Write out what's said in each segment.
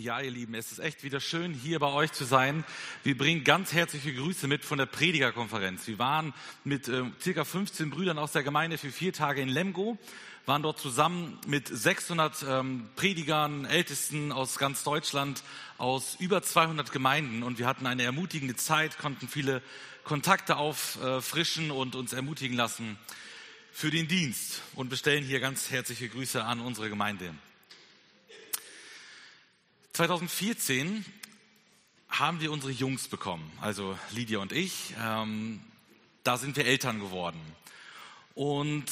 Ja, ihr Lieben, es ist echt wieder schön, hier bei euch zu sein. Wir bringen ganz herzliche Grüße mit von der Predigerkonferenz. Wir waren mit äh, circa 15 Brüdern aus der Gemeinde für vier Tage in Lemgo, waren dort zusammen mit 600 ähm, Predigern, Ältesten aus ganz Deutschland, aus über 200 Gemeinden und wir hatten eine ermutigende Zeit, konnten viele Kontakte auffrischen und uns ermutigen lassen für den Dienst und bestellen hier ganz herzliche Grüße an unsere Gemeinde. 2014 haben wir unsere Jungs bekommen, also Lydia und ich. Ähm, da sind wir Eltern geworden. Und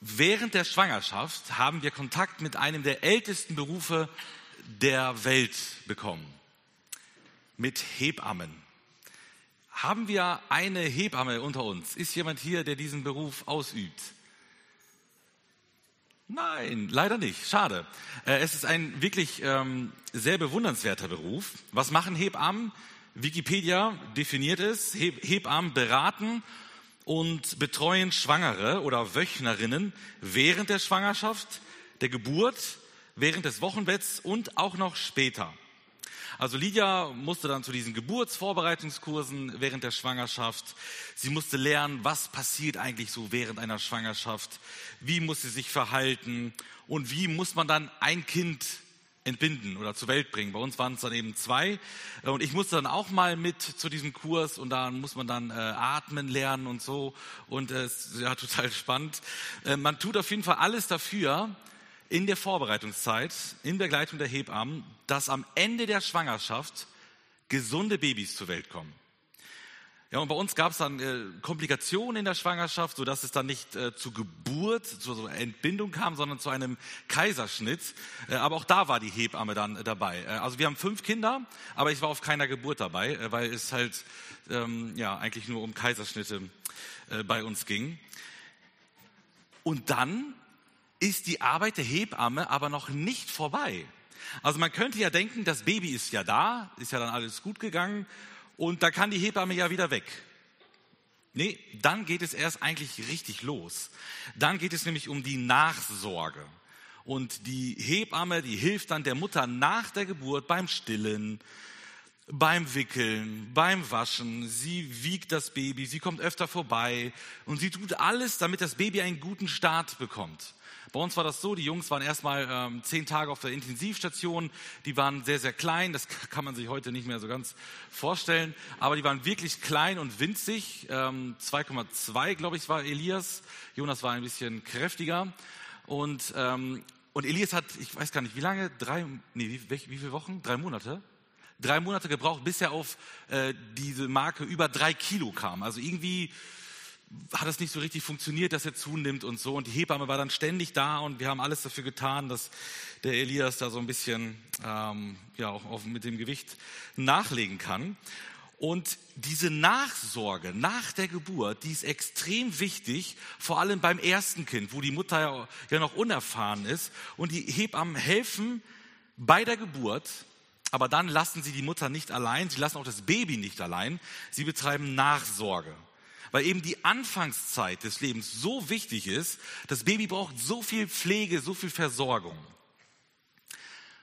während der Schwangerschaft haben wir Kontakt mit einem der ältesten Berufe der Welt bekommen, mit Hebammen. Haben wir eine Hebamme unter uns? Ist jemand hier, der diesen Beruf ausübt? Nein, leider nicht. Schade. Äh, es ist ein wirklich ähm, sehr bewundernswerter Beruf. Was machen Hebammen? Wikipedia definiert es. Hebammen beraten und betreuen Schwangere oder Wöchnerinnen während der Schwangerschaft, der Geburt, während des Wochenbetts und auch noch später. Also Lydia musste dann zu diesen Geburtsvorbereitungskursen während der Schwangerschaft. Sie musste lernen, was passiert eigentlich so während einer Schwangerschaft. Wie muss sie sich verhalten? Und wie muss man dann ein Kind entbinden oder zur Welt bringen. Bei uns waren es dann eben zwei. Und ich musste dann auch mal mit zu diesem Kurs und da muss man dann äh, atmen lernen und so. Und es äh, ist ja total spannend. Äh, man tut auf jeden Fall alles dafür, in der Vorbereitungszeit, in Begleitung der Hebammen, dass am Ende der Schwangerschaft gesunde Babys zur Welt kommen. Ja, und bei uns gab es dann äh, Komplikationen in der Schwangerschaft, sodass es dann nicht äh, zu Geburt, zu so Entbindung kam, sondern zu einem Kaiserschnitt. Äh, aber auch da war die Hebamme dann dabei. Äh, also wir haben fünf Kinder, aber ich war auf keiner Geburt dabei, äh, weil es halt ähm, ja eigentlich nur um Kaiserschnitte äh, bei uns ging. Und dann ist die Arbeit der Hebamme aber noch nicht vorbei. Also man könnte ja denken, das Baby ist ja da, ist ja dann alles gut gegangen und da kann die Hebamme ja wieder weg. Nee, dann geht es erst eigentlich richtig los. Dann geht es nämlich um die Nachsorge. Und die Hebamme, die hilft dann der Mutter nach der Geburt beim Stillen, beim Wickeln, beim Waschen. Sie wiegt das Baby, sie kommt öfter vorbei und sie tut alles, damit das Baby einen guten Start bekommt. Bei uns war das so, die Jungs waren erstmal ähm, zehn Tage auf der Intensivstation, die waren sehr, sehr klein, das kann man sich heute nicht mehr so ganz vorstellen, aber die waren wirklich klein und winzig, ähm, 2,2 glaube ich war Elias, Jonas war ein bisschen kräftiger. Und, ähm, und Elias hat, ich weiß gar nicht, wie lange, drei, nee, wie, wie viele Wochen? Drei Monate? Drei Monate gebraucht, bis er auf äh, diese Marke über drei Kilo kam. Also irgendwie hat es nicht so richtig funktioniert, dass er zunimmt und so. Und die Hebamme war dann ständig da und wir haben alles dafür getan, dass der Elias da so ein bisschen ähm, ja auch auf, mit dem Gewicht nachlegen kann. Und diese Nachsorge nach der Geburt, die ist extrem wichtig, vor allem beim ersten Kind, wo die Mutter ja noch unerfahren ist. Und die Hebammen helfen bei der Geburt, aber dann lassen sie die Mutter nicht allein, sie lassen auch das Baby nicht allein, sie betreiben Nachsorge weil eben die Anfangszeit des Lebens so wichtig ist. Das Baby braucht so viel Pflege, so viel Versorgung.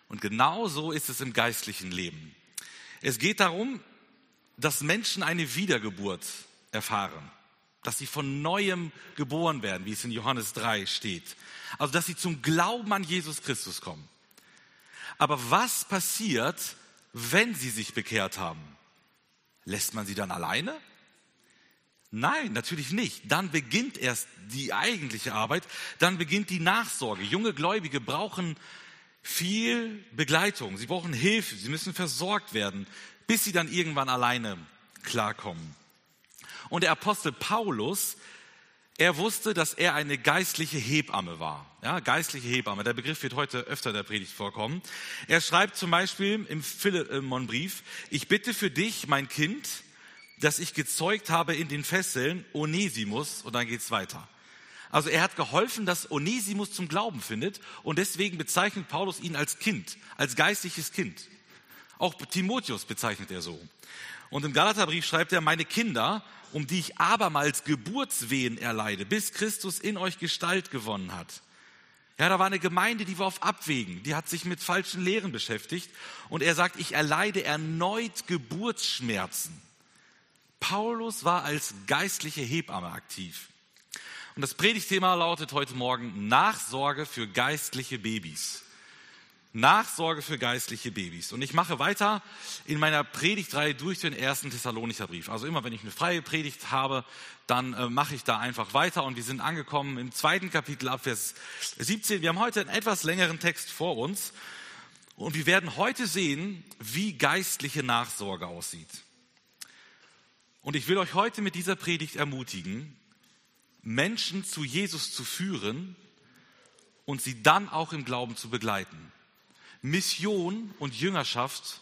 Und genau so ist es im geistlichen Leben. Es geht darum, dass Menschen eine Wiedergeburt erfahren, dass sie von neuem geboren werden, wie es in Johannes 3 steht. Also, dass sie zum Glauben an Jesus Christus kommen. Aber was passiert, wenn sie sich bekehrt haben? Lässt man sie dann alleine? Nein, natürlich nicht. Dann beginnt erst die eigentliche Arbeit, dann beginnt die Nachsorge. Junge Gläubige brauchen viel Begleitung, sie brauchen Hilfe, sie müssen versorgt werden, bis sie dann irgendwann alleine klarkommen. Und der Apostel Paulus, er wusste, dass er eine geistliche Hebamme war. Ja, geistliche Hebamme. Der Begriff wird heute öfter in der Predigt vorkommen. Er schreibt zum Beispiel im Philemonbrief, ich bitte für dich, mein Kind, das ich gezeugt habe in den Fesseln, Onesimus, und dann geht's weiter. Also er hat geholfen, dass Onesimus zum Glauben findet und deswegen bezeichnet Paulus ihn als Kind, als geistliches Kind. Auch Timotheus bezeichnet er so. Und im Galaterbrief schreibt er, meine Kinder, um die ich abermals Geburtswehen erleide, bis Christus in euch Gestalt gewonnen hat. Ja, da war eine Gemeinde, die war auf Abwägen, die hat sich mit falschen Lehren beschäftigt und er sagt, ich erleide erneut Geburtsschmerzen. Paulus war als geistliche Hebamme aktiv. Und das Predigtthema lautet heute Morgen Nachsorge für geistliche Babys. Nachsorge für geistliche Babys. Und ich mache weiter in meiner Predigtreihe durch den ersten Thessalonicher Brief. Also immer, wenn ich eine freie Predigt habe, dann äh, mache ich da einfach weiter. Und wir sind angekommen im zweiten Kapitel ab Vers 17. Wir haben heute einen etwas längeren Text vor uns. Und wir werden heute sehen, wie geistliche Nachsorge aussieht. Und ich will euch heute mit dieser Predigt ermutigen, Menschen zu Jesus zu führen und sie dann auch im Glauben zu begleiten. Mission und Jüngerschaft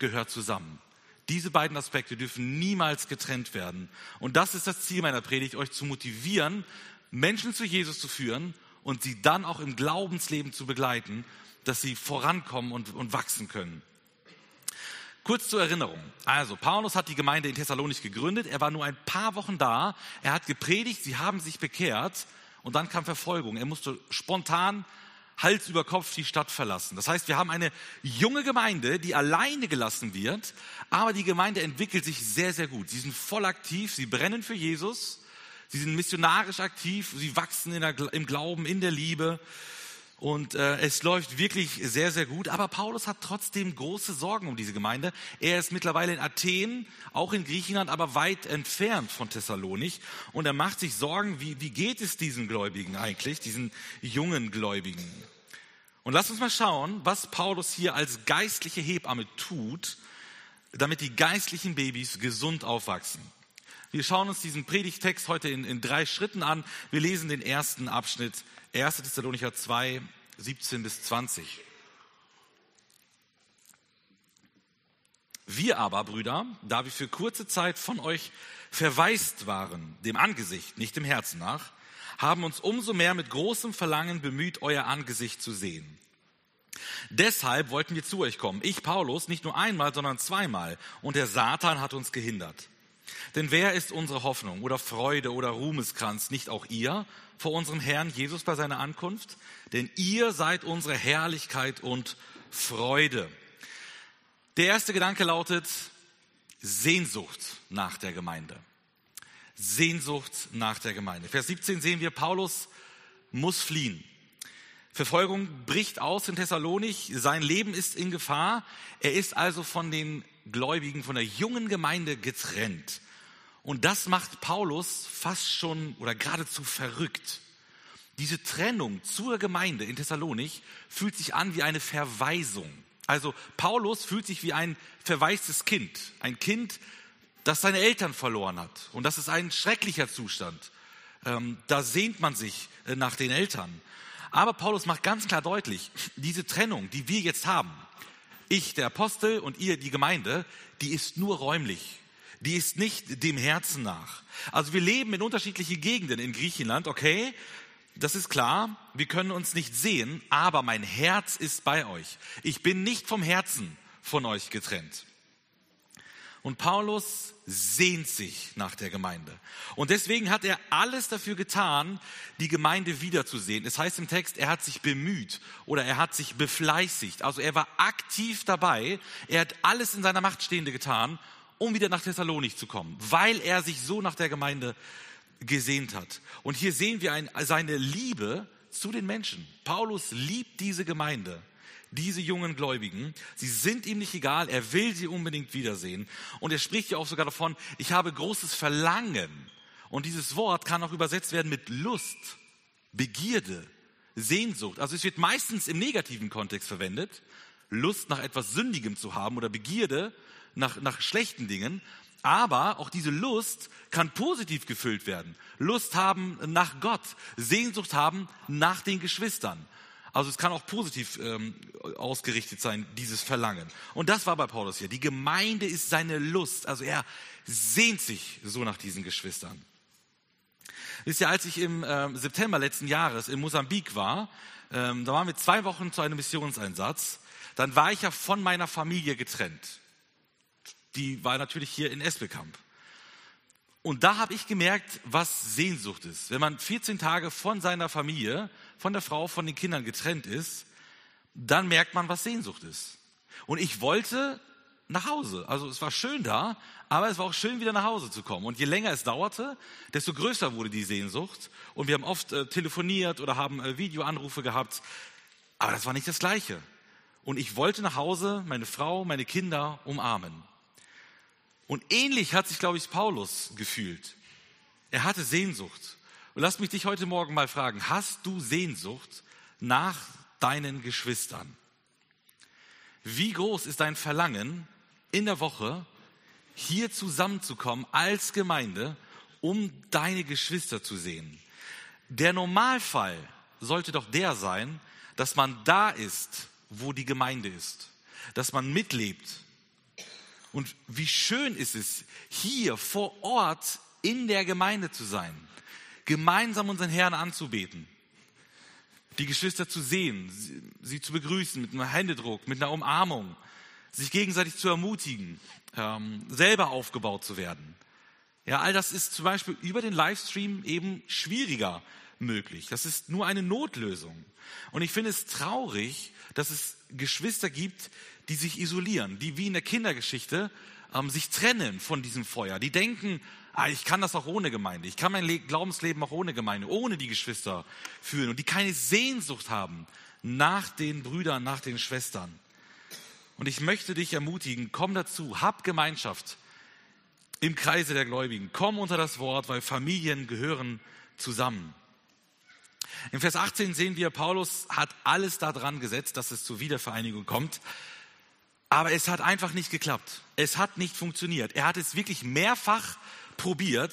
gehört zusammen. Diese beiden Aspekte dürfen niemals getrennt werden. Und das ist das Ziel meiner Predigt, euch zu motivieren, Menschen zu Jesus zu führen und sie dann auch im Glaubensleben zu begleiten, dass sie vorankommen und, und wachsen können. Kurz zur Erinnerung. Also, Paulus hat die Gemeinde in Thessalonich gegründet. Er war nur ein paar Wochen da. Er hat gepredigt. Sie haben sich bekehrt. Und dann kam Verfolgung. Er musste spontan Hals über Kopf die Stadt verlassen. Das heißt, wir haben eine junge Gemeinde, die alleine gelassen wird, aber die Gemeinde entwickelt sich sehr, sehr gut. Sie sind voll aktiv, sie brennen für Jesus, sie sind missionarisch aktiv, sie wachsen der, im Glauben, in der Liebe. Und äh, es läuft wirklich sehr, sehr gut. Aber Paulus hat trotzdem große Sorgen um diese Gemeinde. Er ist mittlerweile in Athen, auch in Griechenland, aber weit entfernt von Thessalonich. Und er macht sich Sorgen, wie, wie geht es diesen Gläubigen eigentlich, diesen jungen Gläubigen. Und lass uns mal schauen, was Paulus hier als geistliche Hebamme tut, damit die geistlichen Babys gesund aufwachsen. Wir schauen uns diesen Predigtext heute in, in drei Schritten an. Wir lesen den ersten Abschnitt 1. Thessalonicher 2, 17 bis 20. Wir aber, Brüder, da wir für kurze Zeit von euch verwaist waren, dem Angesicht, nicht dem Herzen nach, haben uns umso mehr mit großem Verlangen bemüht, euer Angesicht zu sehen. Deshalb wollten wir zu euch kommen. Ich, Paulus, nicht nur einmal, sondern zweimal. Und der Satan hat uns gehindert. Denn wer ist unsere Hoffnung oder Freude oder Ruhmeskranz? Nicht auch ihr vor unserem Herrn Jesus bei seiner Ankunft? Denn ihr seid unsere Herrlichkeit und Freude. Der erste Gedanke lautet Sehnsucht nach der Gemeinde. Sehnsucht nach der Gemeinde. Vers 17 sehen wir, Paulus muss fliehen. Verfolgung bricht aus in Thessalonich, sein Leben ist in Gefahr. Er ist also von den Gläubigen, von der jungen Gemeinde getrennt. Und das macht Paulus fast schon oder geradezu verrückt. Diese Trennung zur Gemeinde in Thessalonich fühlt sich an wie eine Verweisung. Also Paulus fühlt sich wie ein verwaistes Kind, ein Kind, das seine Eltern verloren hat. Und das ist ein schrecklicher Zustand. Ähm, da sehnt man sich äh, nach den Eltern. Aber Paulus macht ganz klar deutlich, diese Trennung, die wir jetzt haben, ich, der Apostel und ihr, die Gemeinde, die ist nur räumlich. Die ist nicht dem Herzen nach. Also wir leben in unterschiedlichen Gegenden in Griechenland, okay? Das ist klar, wir können uns nicht sehen, aber mein Herz ist bei euch. Ich bin nicht vom Herzen von euch getrennt. Und Paulus sehnt sich nach der Gemeinde. Und deswegen hat er alles dafür getan, die Gemeinde wiederzusehen. Es heißt im Text, er hat sich bemüht oder er hat sich befleißigt. Also er war aktiv dabei. Er hat alles in seiner Macht Stehende getan, um wieder nach Thessalonik zu kommen, weil er sich so nach der Gemeinde gesehnt hat. Und hier sehen wir ein, seine Liebe zu den Menschen. Paulus liebt diese Gemeinde diese jungen Gläubigen. Sie sind ihm nicht egal, er will sie unbedingt wiedersehen. Und er spricht ja auch sogar davon, ich habe großes Verlangen. Und dieses Wort kann auch übersetzt werden mit Lust, Begierde, Sehnsucht. Also es wird meistens im negativen Kontext verwendet, Lust nach etwas Sündigem zu haben oder Begierde nach, nach schlechten Dingen. Aber auch diese Lust kann positiv gefüllt werden. Lust haben nach Gott, Sehnsucht haben nach den Geschwistern. Also es kann auch positiv ähm, ausgerichtet sein, dieses Verlangen. Und das war bei Paulus hier. Die Gemeinde ist seine Lust. Also er sehnt sich so nach diesen Geschwistern. Wisst ihr, als ich im äh, September letzten Jahres in Mosambik war, ähm, da waren wir zwei Wochen zu einem Missionseinsatz, dann war ich ja von meiner Familie getrennt. Die war natürlich hier in Espelkamp. Und da habe ich gemerkt, was Sehnsucht ist. Wenn man 14 Tage von seiner Familie von der Frau, von den Kindern getrennt ist, dann merkt man, was Sehnsucht ist. Und ich wollte nach Hause. Also es war schön da, aber es war auch schön, wieder nach Hause zu kommen. Und je länger es dauerte, desto größer wurde die Sehnsucht. Und wir haben oft äh, telefoniert oder haben äh, Videoanrufe gehabt. Aber das war nicht das Gleiche. Und ich wollte nach Hause meine Frau, meine Kinder umarmen. Und ähnlich hat sich, glaube ich, Paulus gefühlt. Er hatte Sehnsucht. Und lass mich dich heute Morgen mal fragen, hast du Sehnsucht nach deinen Geschwistern? Wie groß ist dein Verlangen in der Woche, hier zusammenzukommen als Gemeinde, um deine Geschwister zu sehen? Der Normalfall sollte doch der sein, dass man da ist, wo die Gemeinde ist, dass man mitlebt. Und wie schön ist es, hier vor Ort in der Gemeinde zu sein, gemeinsam unseren Herrn anzubeten, die Geschwister zu sehen, sie, zu begrüßen mit einem Händedruck, mit einer Umarmung, sich gegenseitig zu ermutigen, ähm, selber aufgebaut zu werden. Ja, all das ist zum Beispiel über den Livestream eben schwieriger möglich. Das ist nur eine Notlösung. Und ich finde es traurig, dass es Geschwister gibt, die sich isolieren, die wie in der Kindergeschichte ähm, sich trennen von diesem Feuer. Die denken, ah, ich kann das auch ohne Gemeinde. Ich kann mein Le Glaubensleben auch ohne Gemeinde, ohne die Geschwister führen. Und die keine Sehnsucht haben nach den Brüdern, nach den Schwestern. Und ich möchte dich ermutigen, komm dazu, hab Gemeinschaft im Kreise der Gläubigen. Komm unter das Wort, weil Familien gehören zusammen. In Vers 18 sehen wir, Paulus hat alles daran gesetzt, dass es zur Wiedervereinigung kommt. Aber es hat einfach nicht geklappt. Es hat nicht funktioniert. Er hat es wirklich mehrfach probiert,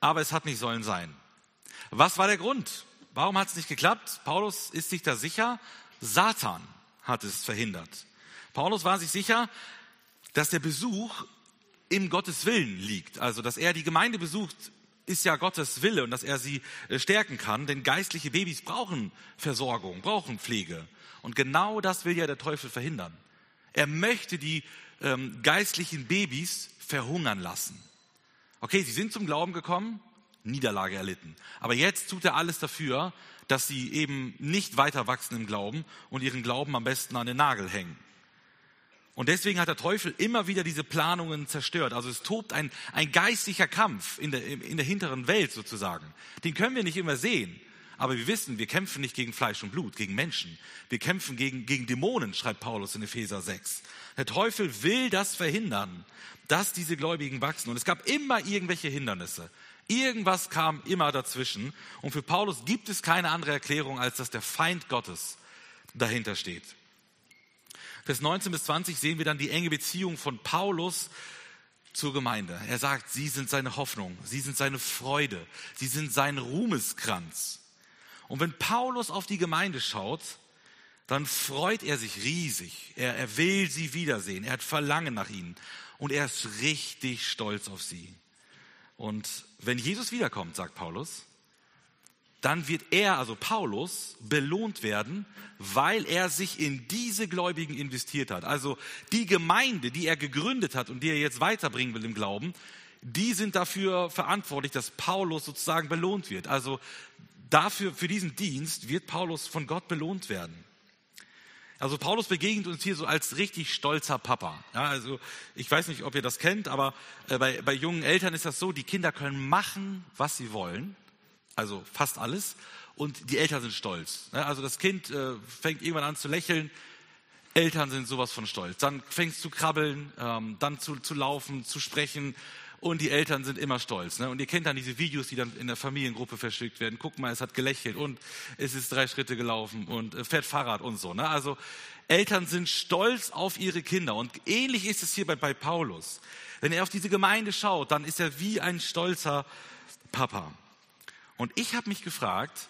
aber es hat nicht sollen sein. Was war der Grund? Warum hat es nicht geklappt? Paulus ist sich da sicher. Satan hat es verhindert. Paulus war sich sicher, dass der Besuch im Gottes Willen liegt. Also, dass er die Gemeinde besucht, ist ja Gottes Wille und dass er sie äh, stärken kann, denn geistliche Babys brauchen Versorgung, brauchen Pflege. Und genau das will ja der Teufel verhindern. Er möchte die ähm, geistlichen Babys verhungern lassen. Okay, sie sind zum Glauben gekommen, Niederlage erlitten. Aber jetzt tut er alles dafür, dass sie eben nicht weiter wachsen im Glauben und ihren Glauben am besten an den Nagel hängen. Und deswegen hat der Teufel immer wieder diese Planungen zerstört. Also es tobt ein, ein geistlicher Kampf in der, in der hinteren Welt sozusagen. Den können wir nicht immer sehen. Aber wir wissen, wir kämpfen nicht gegen Fleisch und Blut, gegen Menschen. Wir kämpfen gegen, gegen Dämonen, schreibt Paulus in Epheser 6. Der Teufel will das verhindern, dass diese Gläubigen wachsen. Und es gab immer irgendwelche Hindernisse. Irgendwas kam immer dazwischen. Und für Paulus gibt es keine andere Erklärung, als dass der Feind Gottes dahinter steht. Vers 19 bis 20 sehen wir dann die enge Beziehung von Paulus zur Gemeinde. Er sagt, sie sind seine Hoffnung, sie sind seine Freude, sie sind sein Ruhmeskranz. Und wenn Paulus auf die Gemeinde schaut, dann freut er sich riesig. Er, er will sie wiedersehen. Er hat Verlangen nach ihnen. Und er ist richtig stolz auf sie. Und wenn Jesus wiederkommt, sagt Paulus, dann wird er, also Paulus, belohnt werden, weil er sich in diese Gläubigen investiert hat. Also die Gemeinde, die er gegründet hat und die er jetzt weiterbringen will im Glauben, die sind dafür verantwortlich, dass Paulus sozusagen belohnt wird. Also dafür, für diesen Dienst wird Paulus von Gott belohnt werden. Also Paulus begegnet uns hier so als richtig stolzer Papa. Ja, also ich weiß nicht, ob ihr das kennt, aber äh, bei, bei jungen Eltern ist das so, die Kinder können machen, was sie wollen also fast alles. Und die Eltern sind stolz. Also das Kind äh, fängt irgendwann an zu lächeln. Eltern sind sowas von stolz. Dann fängt es zu krabbeln, ähm, dann zu, zu laufen, zu sprechen. Und die Eltern sind immer stolz. Ne? Und ihr kennt dann diese Videos, die dann in der Familiengruppe verschickt werden. Guck mal, es hat gelächelt und es ist drei Schritte gelaufen und äh, fährt Fahrrad und so. Ne? Also Eltern sind stolz auf ihre Kinder. Und ähnlich ist es hier bei, bei Paulus. Wenn er auf diese Gemeinde schaut, dann ist er wie ein stolzer Papa. Und ich habe mich gefragt,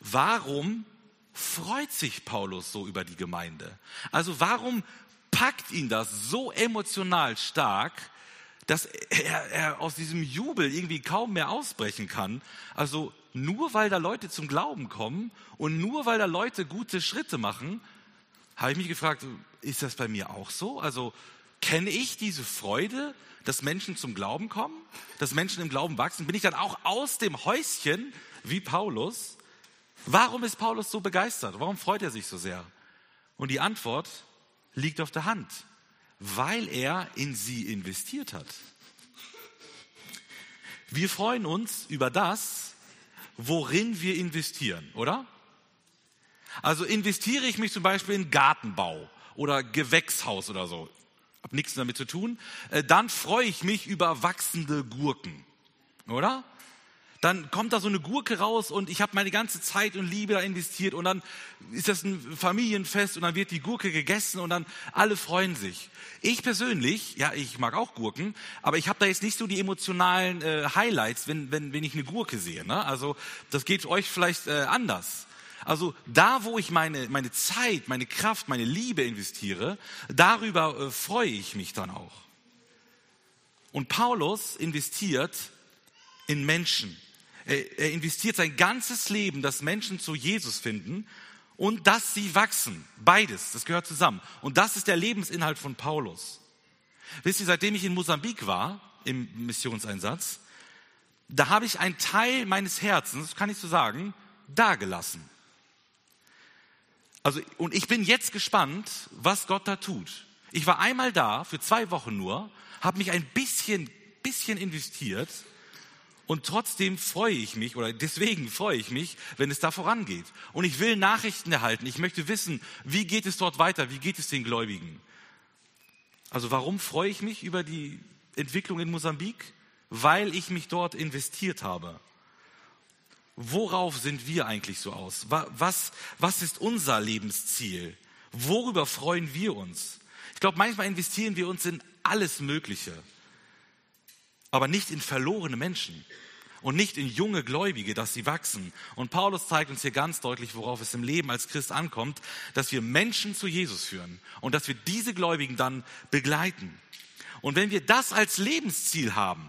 warum freut sich Paulus so über die Gemeinde? Also warum packt ihn das so emotional stark, dass er, er aus diesem Jubel irgendwie kaum mehr ausbrechen kann? Also nur weil da Leute zum Glauben kommen und nur weil da Leute gute Schritte machen, habe ich mich gefragt, ist das bei mir auch so? Also kenne ich diese Freude, dass Menschen zum Glauben kommen, dass Menschen im Glauben wachsen? Bin ich dann auch aus dem Häuschen wie Paulus? Warum ist Paulus so begeistert? Warum freut er sich so sehr? Und die Antwort liegt auf der Hand, weil er in sie investiert hat. Wir freuen uns über das, worin wir investieren, oder? Also investiere ich mich zum Beispiel in Gartenbau oder Gewächshaus oder so, habe nichts damit zu tun, äh, dann freue ich mich über wachsende Gurken, oder? Dann kommt da so eine Gurke raus und ich habe meine ganze Zeit und Liebe da investiert und dann ist das ein Familienfest und dann wird die Gurke gegessen und dann alle freuen sich. Ich persönlich, ja, ich mag auch Gurken, aber ich habe da jetzt nicht so die emotionalen äh, Highlights, wenn, wenn, wenn ich eine Gurke sehe. Ne? Also das geht euch vielleicht äh, anders. Also da, wo ich meine, meine Zeit, meine Kraft, meine Liebe investiere, darüber äh, freue ich mich dann auch. Und Paulus investiert in Menschen. Er, er investiert sein ganzes Leben, dass Menschen zu Jesus finden und dass sie wachsen. Beides, das gehört zusammen. Und das ist der Lebensinhalt von Paulus. Wisst ihr, seitdem ich in Mosambik war, im Missionseinsatz, da habe ich einen Teil meines Herzens, kann ich so sagen, dagelassen. Also, und ich bin jetzt gespannt, was Gott da tut. Ich war einmal da, für zwei Wochen nur, habe mich ein bisschen, bisschen investiert und trotzdem freue ich mich oder deswegen freue ich mich, wenn es da vorangeht. Und ich will Nachrichten erhalten. Ich möchte wissen, wie geht es dort weiter? Wie geht es den Gläubigen? Also warum freue ich mich über die Entwicklung in Mosambik? Weil ich mich dort investiert habe worauf sind wir eigentlich so aus? Was, was ist unser Lebensziel? Worüber freuen wir uns? Ich glaube, manchmal investieren wir uns in alles Mögliche, aber nicht in verlorene Menschen und nicht in junge Gläubige, dass sie wachsen. Und Paulus zeigt uns hier ganz deutlich, worauf es im Leben als Christ ankommt, dass wir Menschen zu Jesus führen und dass wir diese Gläubigen dann begleiten. Und wenn wir das als Lebensziel haben,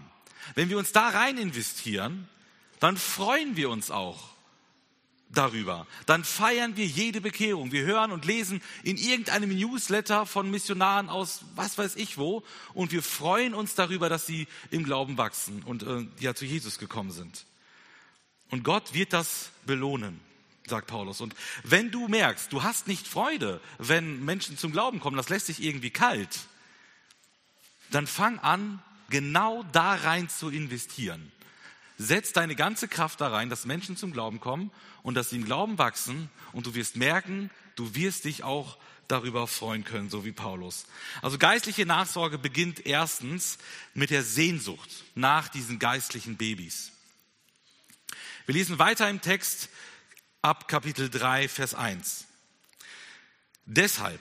wenn wir uns da rein investieren, dann freuen wir uns auch darüber. Dann feiern wir jede Bekehrung. Wir hören und lesen in irgendeinem Newsletter von Missionaren aus was weiß ich wo und wir freuen uns darüber, dass sie im Glauben wachsen und äh, ja zu Jesus gekommen sind. Und Gott wird das belohnen, sagt Paulus. Und wenn du merkst, du hast nicht Freude, wenn Menschen zum Glauben kommen, das lässt sich irgendwie kalt, dann fang an, genau da rein zu investieren. Setz deine ganze Kraft da rein, dass Menschen zum Glauben kommen und dass sie im Glauben wachsen und du wirst merken, du wirst dich auch darüber freuen können, so wie Paulus. Also geistliche Nachsorge beginnt erstens mit der Sehnsucht nach diesen geistlichen Babys. Wir lesen weiter im Text ab Kapitel 3, Vers 1. Deshalb,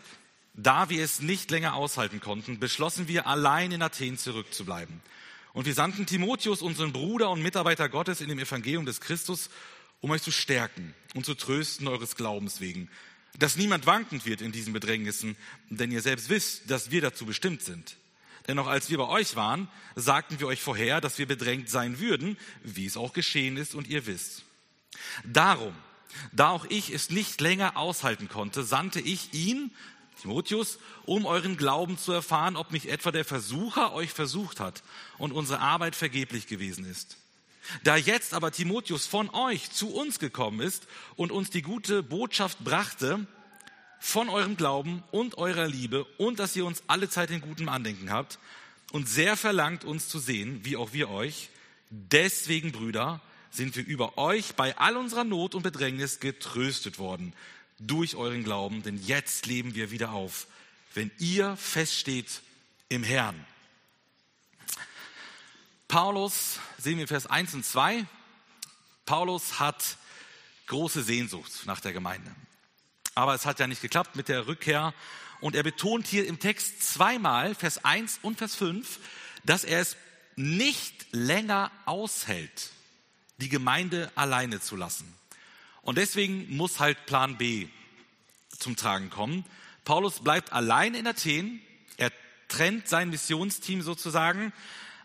da wir es nicht länger aushalten konnten, beschlossen wir allein in Athen zurückzubleiben. Und wir sandten Timotheus, unseren Bruder und Mitarbeiter Gottes in dem Evangelium des Christus, um euch zu stärken und zu trösten eures Glaubens wegen, dass niemand wankend wird in diesen Bedrängnissen, denn ihr selbst wisst, dass wir dazu bestimmt sind. Denn auch als wir bei euch waren, sagten wir euch vorher, dass wir bedrängt sein würden, wie es auch geschehen ist und ihr wisst. Darum, da auch ich es nicht länger aushalten konnte, sandte ich ihn, Timotheus, um euren Glauben zu erfahren, ob nicht etwa der Versucher euch versucht hat und unsere Arbeit vergeblich gewesen ist. Da jetzt aber Timotheus von euch zu uns gekommen ist und uns die gute Botschaft brachte von eurem Glauben und eurer Liebe und dass ihr uns alle Zeit in gutem Andenken habt und sehr verlangt uns zu sehen, wie auch wir euch, deswegen Brüder, sind wir über euch bei all unserer Not und Bedrängnis getröstet worden durch euren Glauben, denn jetzt leben wir wieder auf, wenn ihr feststeht im Herrn. Paulus, sehen wir Vers 1 und 2, Paulus hat große Sehnsucht nach der Gemeinde. Aber es hat ja nicht geklappt mit der Rückkehr. Und er betont hier im Text zweimal, Vers 1 und Vers 5, dass er es nicht länger aushält, die Gemeinde alleine zu lassen. Und deswegen muss halt Plan B zum Tragen kommen. Paulus bleibt allein in Athen. Er trennt sein Missionsteam sozusagen.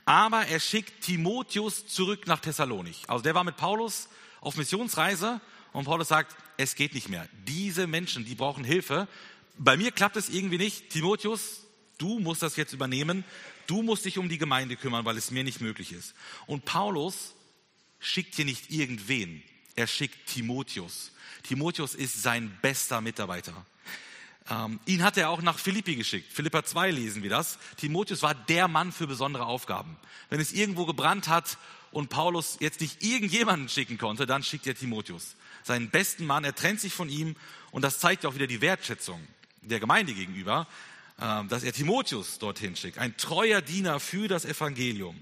Aber er schickt Timotheus zurück nach Thessalonich. Also der war mit Paulus auf Missionsreise und Paulus sagt, es geht nicht mehr. Diese Menschen, die brauchen Hilfe. Bei mir klappt es irgendwie nicht. Timotheus, du musst das jetzt übernehmen. Du musst dich um die Gemeinde kümmern, weil es mir nicht möglich ist. Und Paulus schickt hier nicht irgendwen, Er schickt Timotheus. Timotheus ist sein bester Mitarbeiter. Ähm, ihn hat er auch nach Philippi geschickt. Philippa 2 lesen wir das. Timotheus war der Mann für besondere Aufgaben. Wenn es irgendwo gebrannt hat und Paulus jetzt nicht irgendjemanden schicken konnte, dann schickt er Timotheus. Seinen besten Mann, er trennt sich von ihm und das zeigt auch wieder die Wertschätzung der Gemeinde gegenüber, äh, dass er Timotheus dorthin schickt. Ein treuer Diener für das Evangelium.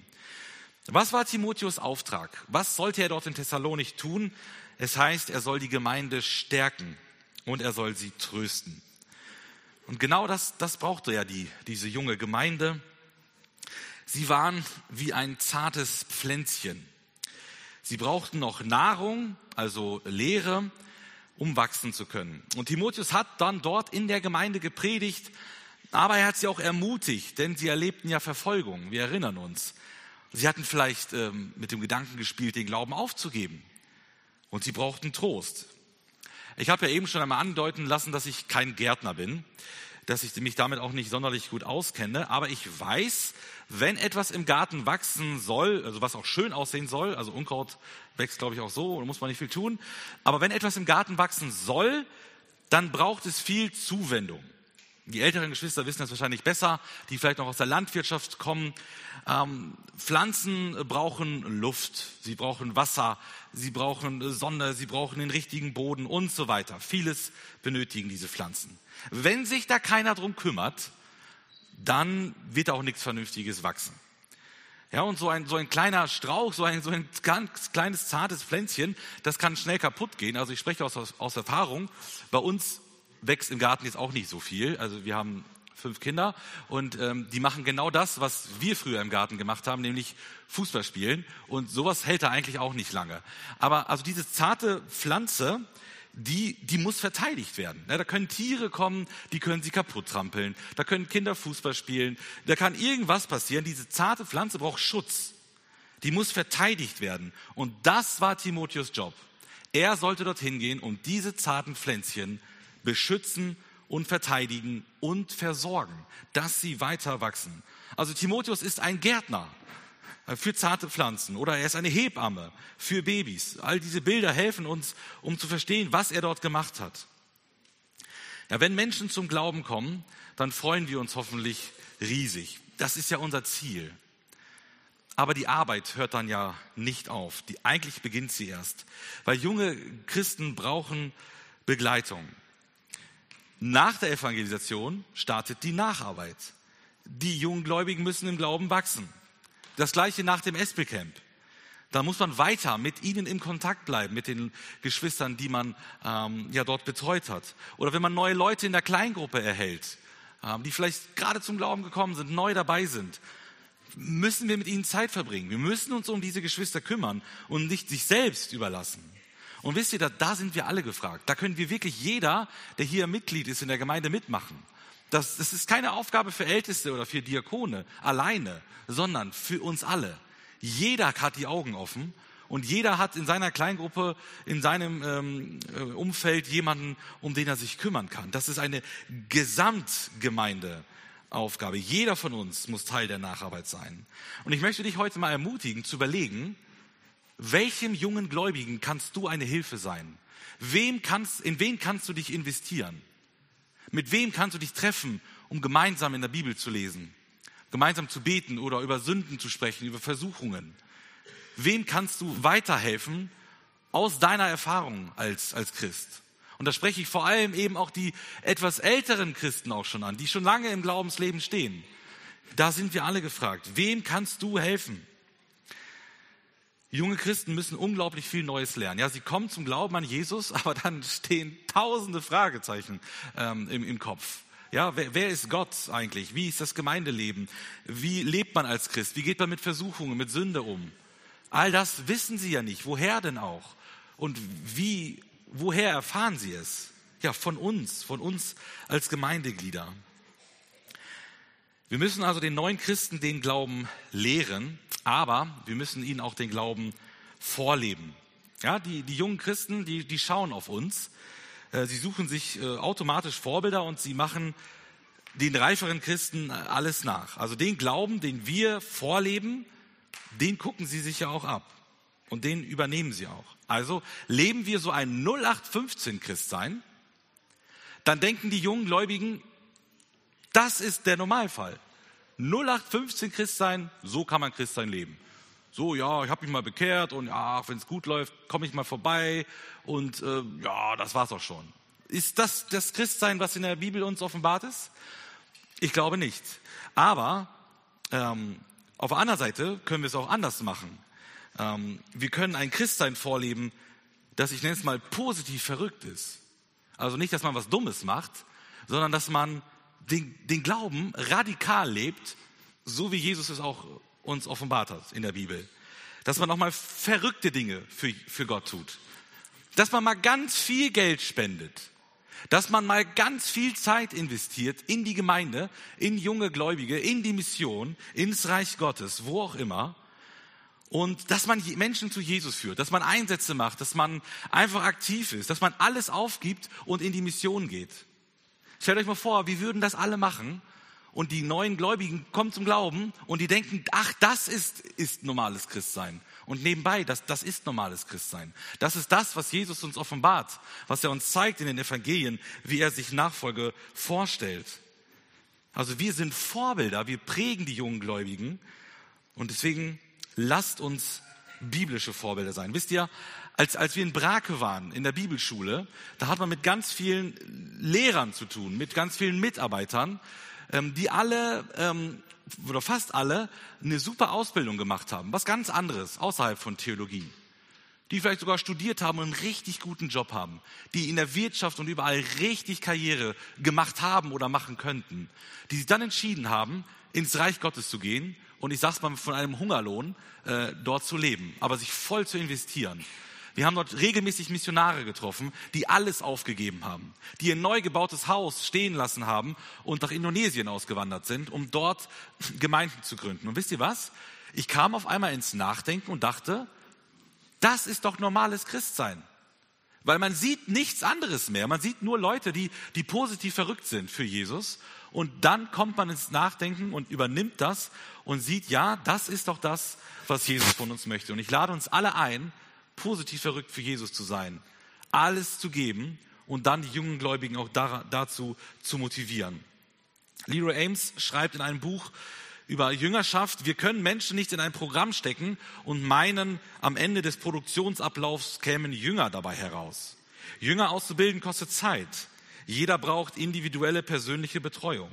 Was war Timotheus Auftrag? Was sollte er dort in Thessalonik tun? Es heißt, er soll die Gemeinde stärken und er soll sie trösten. Und genau das, das brauchte ja die, diese junge Gemeinde. Sie waren wie ein zartes Pflänzchen. Sie brauchten noch Nahrung, also Lehre, um wachsen zu können. Und Timotheus hat dann dort in der Gemeinde gepredigt, aber er hat sie auch ermutigt, denn sie erlebten ja Verfolgung. Wir erinnern uns. Sie hatten vielleicht ähm, mit dem Gedanken gespielt, den Glauben aufzugeben. Und sie brauchten Trost. Ich habe ja eben schon einmal andeuten lassen, dass ich kein Gärtner bin dass ich mich damit auch nicht sonderlich gut auskenne, aber ich weiß, wenn etwas im Garten wachsen soll, also was auch schön aussehen soll, also Unkraut wächst, glaube ich, auch so, da muss man nicht viel tun, aber wenn etwas im Garten wachsen soll, dann braucht es viel Zuwendung. Die älteren Geschwister wissen das wahrscheinlich besser, die vielleicht noch aus der Landwirtschaft kommen. Ähm, Pflanzen brauchen Luft, sie brauchen Wasser, sie brauchen Sonne, sie brauchen den richtigen Boden und so weiter. Vieles benötigen diese Pflanzen. Wenn sich da keiner drum kümmert, dann wird auch nichts Vernünftiges wachsen. Ja, und so ein, so ein kleiner Strauch, so ein, so ein ganz kleines, zartes Pflänzchen, das kann schnell kaputt gehen. Also ich spreche aus, aus Erfahrung. Bei uns wächst im Garten jetzt auch nicht so viel. Also wir haben fünf Kinder und ähm, die machen genau das, was wir früher im Garten gemacht haben, nämlich Fußball spielen. Und sowas hält da eigentlich auch nicht lange. Aber also diese zarte Pflanze, die, die muss verteidigt werden. Ja, da können Tiere kommen, die können sie kaputt trampeln. Da können Kinder Fußball spielen. Da kann irgendwas passieren. Diese zarte Pflanze braucht Schutz. Die muss verteidigt werden. Und das war Timotheus Job. Er sollte dorthin gehen und diese zarten Pflänzchen beschützen und verteidigen und versorgen, dass sie weiter wachsen. Also Timotheus ist ein Gärtner für zarte Pflanzen oder er ist eine Hebamme für Babys. All diese Bilder helfen uns, um zu verstehen, was er dort gemacht hat. Ja, wenn Menschen zum Glauben kommen, dann freuen wir uns hoffentlich riesig. Das ist ja unser Ziel. Aber die Arbeit hört dann ja nicht auf. Die, eigentlich beginnt sie erst, weil junge Christen brauchen Begleitung. Nach der Evangelisation startet die Nacharbeit. Die jungen Gläubigen müssen im Glauben wachsen. Das gleiche nach dem Espelcamp. Da muss man weiter mit ihnen in Kontakt bleiben, mit den Geschwistern, die man ähm, ja dort betreut hat. Oder wenn man neue Leute in der Kleingruppe erhält, ähm, die vielleicht gerade zum Glauben gekommen sind, neu dabei sind, müssen wir mit ihnen Zeit verbringen. Wir müssen uns um diese Geschwister kümmern und nicht sich selbst überlassen. Und wisst ihr, da, da sind wir alle gefragt. Da können wir wirklich jeder, der hier Mitglied ist in der Gemeinde, mitmachen. Das, das ist keine Aufgabe für Älteste oder für Diakone alleine, sondern für uns alle. Jeder hat die Augen offen und jeder hat in seiner Kleingruppe, in seinem ähm, äh, Umfeld jemanden, um den er sich kümmern kann. Das ist eine Gesamtgemeindeaufgabe. Jeder von uns muss Teil der Nacharbeit sein. Und ich möchte dich heute mal ermutigen, zu überlegen, welchem jungen Gläubigen kannst du eine Hilfe sein? Wem kannst, in wen kannst du dich investieren? Mit wem kannst du dich treffen, um gemeinsam in der Bibel zu lesen? Gemeinsam zu beten oder über Sünden zu sprechen, über Versuchungen? Wem kannst du weiterhelfen aus deiner Erfahrung als, als Christ? Und da spreche ich vor allem eben auch die etwas älteren Christen auch schon an, die schon lange im Glaubensleben stehen. Da sind wir alle gefragt. Wem kannst du helfen? Junge Christen müssen unglaublich viel Neues lernen. Ja, sie kommen zum Glauben an Jesus, aber dann stehen tausende Fragezeichen ähm, im, im Kopf. Ja, wer, wer ist Gott eigentlich? Wie ist das Gemeindeleben? Wie lebt man als Christ? Wie geht man mit Versuchungen, mit Sünde um? All das wissen sie ja nicht. Woher denn auch? Und wie, woher erfahren sie es? Ja, von uns, von uns als Gemeindeglieder. Wir müssen also den neuen Christen den Glauben lehren aber wir müssen ihnen auch den Glauben vorleben. Ja, die, die jungen Christen, die, die schauen auf uns. Äh, sie suchen sich äh, automatisch Vorbilder und sie machen den reiferen Christen äh, alles nach. Also den Glauben, den wir vorleben, den gucken sie sich ja auch ab. Und den übernehmen sie auch. Also leben wir so ein 0815 Christsein, dann denken die jungen Gläubigen, das ist der Normalfall. 0815 Christsein, so kann man Christsein leben. So, ja, ich habe mich mal bekehrt und ja, wenn es gut läuft, komme ich mal vorbei und äh, ja, das war's auch schon. Ist das das Christsein, was in der Bibel uns offenbart ist? Ich glaube nicht. Aber ähm, auf der anderen Seite können wir es auch anders machen. Ähm, wir können ein Christsein vorleben, das ich nenne es mal positiv verrückt ist. Also nicht, dass man was Dummes macht, sondern dass man den, den Glauben radikal lebt, so wie Jesus es auch uns offenbart hat in der Bibel. Dass man auch mal verrückte Dinge für, für Gott tut. Dass man mal ganz viel Geld spendet dass man mal ganz viel Zeit investiert in die Gemeinde, in junge Gläubige, in die Mission, ins Reich Gottes, wo auch immer. Und dass man Menschen zu Jesus führt, dass man Einsätze macht, dass man einfach aktiv ist, dass man alles aufgibt und in die Mission geht. Stellt euch mal vor, wir würden das alle machen und die neuen Gläubigen kommen zum Glauben und die denken, ach, das ist, ist normales Christsein. Und nebenbei, das, das ist normales Christsein. Das ist das, was Jesus uns offenbart, was er uns zeigt in den Evangelien, wie er sich Nachfolge vorstellt. Also wir sind Vorbilder, wir prägen die jungen Gläubigen und deswegen lasst uns biblische Vorbilder sein. Wisst ihr, als, als wir in Brake waren, in der Bibelschule, da hat man mit ganz vielen Lehrern zu tun, mit ganz vielen Mitarbeitern, ähm, die alle ähm, oder fast alle eine super Ausbildung gemacht haben, was ganz anderes außerhalb von Theologie. Die vielleicht sogar studiert haben und einen richtig guten Job haben, die in der Wirtschaft und überall richtig Karriere gemacht haben oder machen könnten, die sich dann entschieden haben, ins Reich Gottes zu gehen und ich sag's mal von einem Hungerlohn äh, dort zu leben, aber sich voll zu investieren. Wir haben dort regelmäßig Missionare getroffen, die alles aufgegeben haben, die ein neu gebautes Haus stehen lassen haben und nach Indonesien ausgewandert sind, um dort Gemeinden zu gründen. Und wisst ihr was? Ich kam auf einmal ins Nachdenken und dachte, das ist doch normales Christsein. Weil man sieht nichts anderes mehr. Man sieht nur Leute, die, die positiv verrückt sind für Jesus. Und dann kommt man ins Nachdenken und übernimmt das und sieht, ja, das ist doch das, was Jesus von uns möchte. Und ich lade uns alle ein, positiv verrückt für Jesus zu sein, alles zu geben und dann die jungen Gläubigen auch dazu zu motivieren. Leroy Ames schreibt in einem Buch über Jüngerschaft, wir können Menschen nicht in ein Programm stecken und meinen, am Ende des Produktionsablaufs kämen Jünger dabei heraus. Jünger auszubilden kostet Zeit. Jeder braucht individuelle persönliche Betreuung.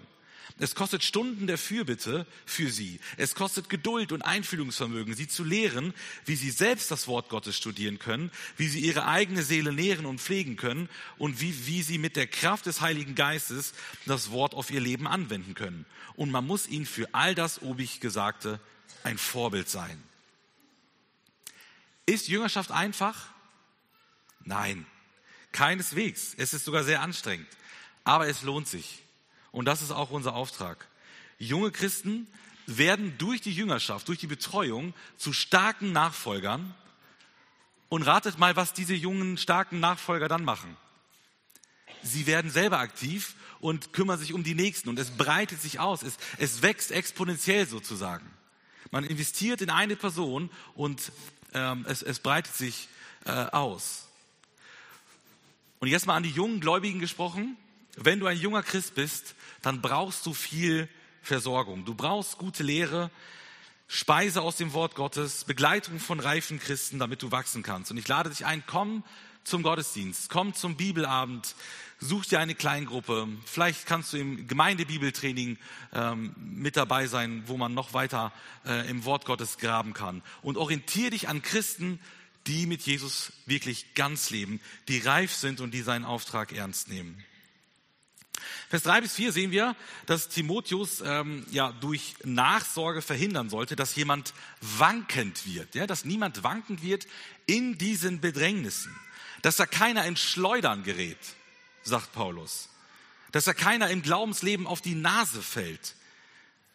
Es kostet Stunden der Fürbitte für sie. Es kostet Geduld und Einfühlungsvermögen, sie zu lehren, wie sie selbst das Wort Gottes studieren können, wie sie ihre eigene Seele nähren und pflegen können und wie, wie sie mit der Kraft des Heiligen Geistes das Wort auf ihr Leben anwenden können. Und man muss ihnen für all das obig Gesagte ein Vorbild sein. Ist Jüngerschaft einfach? Nein, keineswegs. Es ist sogar sehr anstrengend. Aber es lohnt sich. Und das ist auch unser Auftrag. Junge Christen werden durch die Jüngerschaft, durch die Betreuung zu starken Nachfolgern. Und ratet mal, was diese jungen, starken Nachfolger dann machen. Sie werden selber aktiv und kümmern sich um die Nächsten. Und es breitet sich aus. Es, es wächst exponentiell sozusagen. Man investiert in eine Person und ähm, es, es breitet sich äh, aus. Und jetzt mal an die jungen Gläubigen gesprochen. Wenn du ein junger Christ bist, dann brauchst du viel Versorgung. Du brauchst gute Lehre, Speise aus dem Wort Gottes, Begleitung von reifen Christen, damit du wachsen kannst. Und ich lade dich ein, komm zum Gottesdienst, komm zum Bibelabend, such dir eine Kleingruppe. Vielleicht kannst du im Gemeindebibeltraining ähm, mit dabei sein, wo man noch weiter äh, im Wort Gottes graben kann. Und orientiere dich an Christen, die mit Jesus wirklich ganz leben, die reif sind und die seinen Auftrag ernst nehmen. Vers 3 bis 4 sehen wir, dass Timotheus ähm, ja durch Nachsorge verhindern sollte, dass jemand wankend wird, ja, dass niemand wankend wird in diesen Bedrängnissen, dass da keiner in Schleudern gerät, sagt Paulus, dass da keiner im Glaubensleben auf die Nase fällt,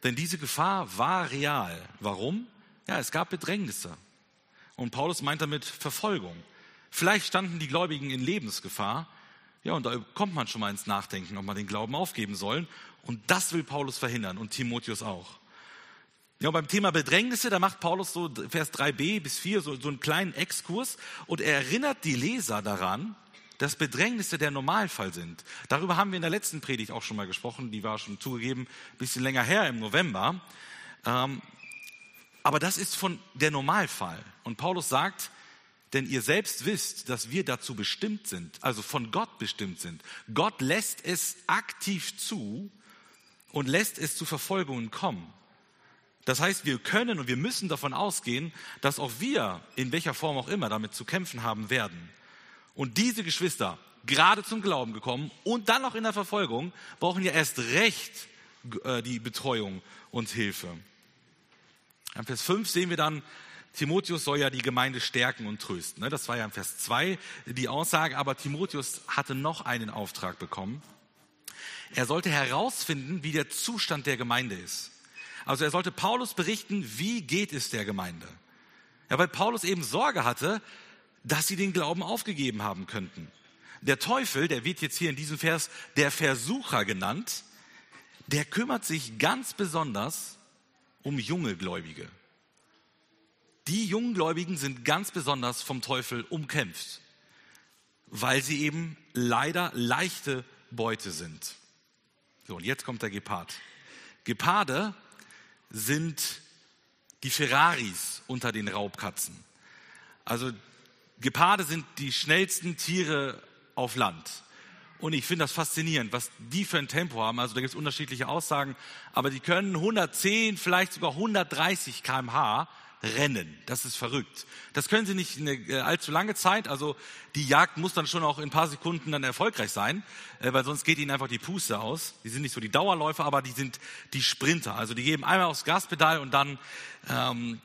denn diese Gefahr war real. Warum? Ja, es gab Bedrängnisse. Und Paulus meint damit Verfolgung. Vielleicht standen die Gläubigen in Lebensgefahr, ja, und da kommt man schon mal ins Nachdenken, ob man den Glauben aufgeben soll. Und das will Paulus verhindern und Timotheus auch. Ja, beim Thema Bedrängnisse, da macht Paulus so Vers 3b bis 4 so, so einen kleinen Exkurs und er erinnert die Leser daran, dass Bedrängnisse der Normalfall sind. Darüber haben wir in der letzten Predigt auch schon mal gesprochen, die war schon zugegeben ein bisschen länger her im November. Ähm, aber das ist von der Normalfall. Und Paulus sagt, denn ihr selbst wisst, dass wir dazu bestimmt sind, also von Gott bestimmt sind. Gott lässt es aktiv zu und lässt es zu Verfolgungen kommen. Das heißt, wir können und wir müssen davon ausgehen, dass auch wir, in welcher Form auch immer, damit zu kämpfen haben werden. Und diese Geschwister, gerade zum Glauben gekommen und dann noch in der Verfolgung, brauchen ja erst recht äh, die Betreuung und Hilfe. In Vers 5 sehen wir dann, Timotheus soll ja die Gemeinde stärken und trösten. Ne? Das war ja in Vers 2 die Aussage, aber Timotheus hatte noch einen Auftrag bekommen. Er sollte herausfinden, wie der Zustand der Gemeinde ist. Also er sollte Paulus berichten, wie geht es der Gemeinde. Ja, weil Paulus eben Sorge hatte, dass sie den Glauben aufgegeben haben könnten. Der Teufel, der wird jetzt hier in diesem Vers der Versucher genannt, der kümmert sich ganz besonders um junge Gläubige. Die jungen Gläubigen sind ganz besonders vom Teufel umkämpft, weil sie eben leider leichte Beute sind. So, und jetzt kommt der Gepard. Geparde sind die Ferraris unter den Raubkatzen. Also Geparde sind die schnellsten Tiere auf Land. Und ich finde das faszinierend, was die für ein Tempo haben. Also da gibt es unterschiedliche Aussagen, aber die können 110, vielleicht sogar 130 kmh rennen. Das ist verrückt. Das können sie nicht eine äh, allzu lange Zeit. Also die Jagd muss dann schon auch in ein paar Sekunden dann erfolgreich sein, äh, weil sonst geht ihnen einfach die Puste aus. Die sind nicht so die Dauerläufer, aber die sind die Sprinter. Also die geben einmal aufs Gaspedal und dann ähm,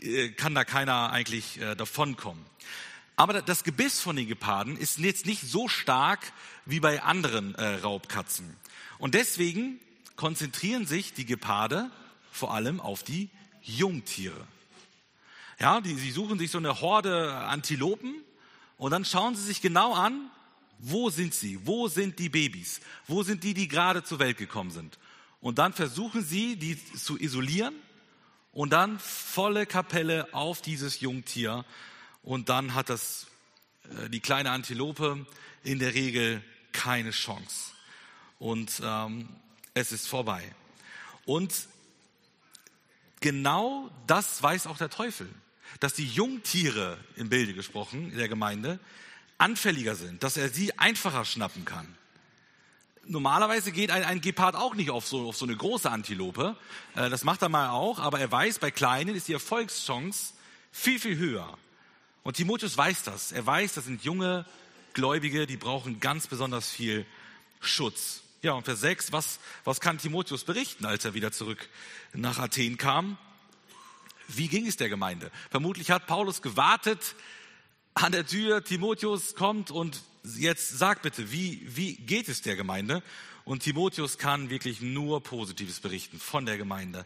äh, kann da keiner eigentlich äh, davonkommen. Aber das Gebiss von den Geparden ist jetzt nicht so stark wie bei anderen äh, Raubkatzen. Und deswegen konzentrieren sich die Geparde vor allem auf die Jungtiere. Ja, die, sie suchen sich so eine Horde Antilopen und dann schauen sie sich genau an, wo sind sie? Wo sind die Babys? Wo sind die, die gerade zur Welt gekommen sind? Und dann versuchen sie, die zu isolieren und dann volle Kapelle auf dieses Jungtier und dann hat das, äh, die kleine Antilope in der Regel keine Chance. Und ähm, es ist vorbei. Und genau das weiß auch der Teufel, dass die Jungtiere im Bilde gesprochen in der Gemeinde anfälliger sind, dass er sie einfacher schnappen kann. Normalerweise geht ein, ein Gepard auch nicht auf so, auf so eine große Antilope. Äh, das macht er mal auch, aber er weiß, bei kleinen ist die Erfolgschance viel, viel höher. Und Timotheus weiß das. Er weiß, das sind junge Gläubige, die brauchen ganz besonders viel Schutz. Ja, und Vers 6, was, was kann Timotheus berichten, als er wieder zurück nach Athen kam? Wie ging es der Gemeinde? Vermutlich hat Paulus gewartet an der Tür, Timotheus kommt und jetzt sag bitte, wie, wie geht es der Gemeinde? Und Timotheus kann wirklich nur Positives berichten von der Gemeinde.